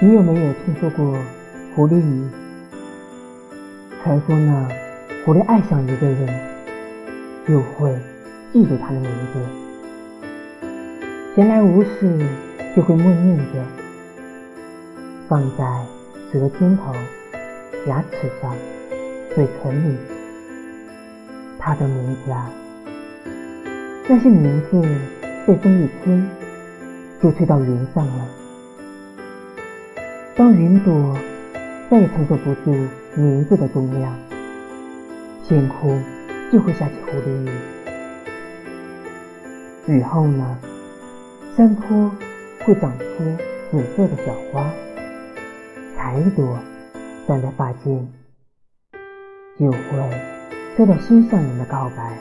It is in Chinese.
你有没有听说过狐狸语？传说呢，狐狸爱上一个人，就会记住他的名字，闲来无事就会默念着，放在舌尖头、牙齿上、嘴唇里。他的名字啊，那些名字被风一吹，就吹到云上了。当云朵再也承受不住名字的重量，天空就会下起蝴蝶雨。雨后呢，山坡会长出紫色的小花，采一朵散在发间，就会。收到心上人的告白。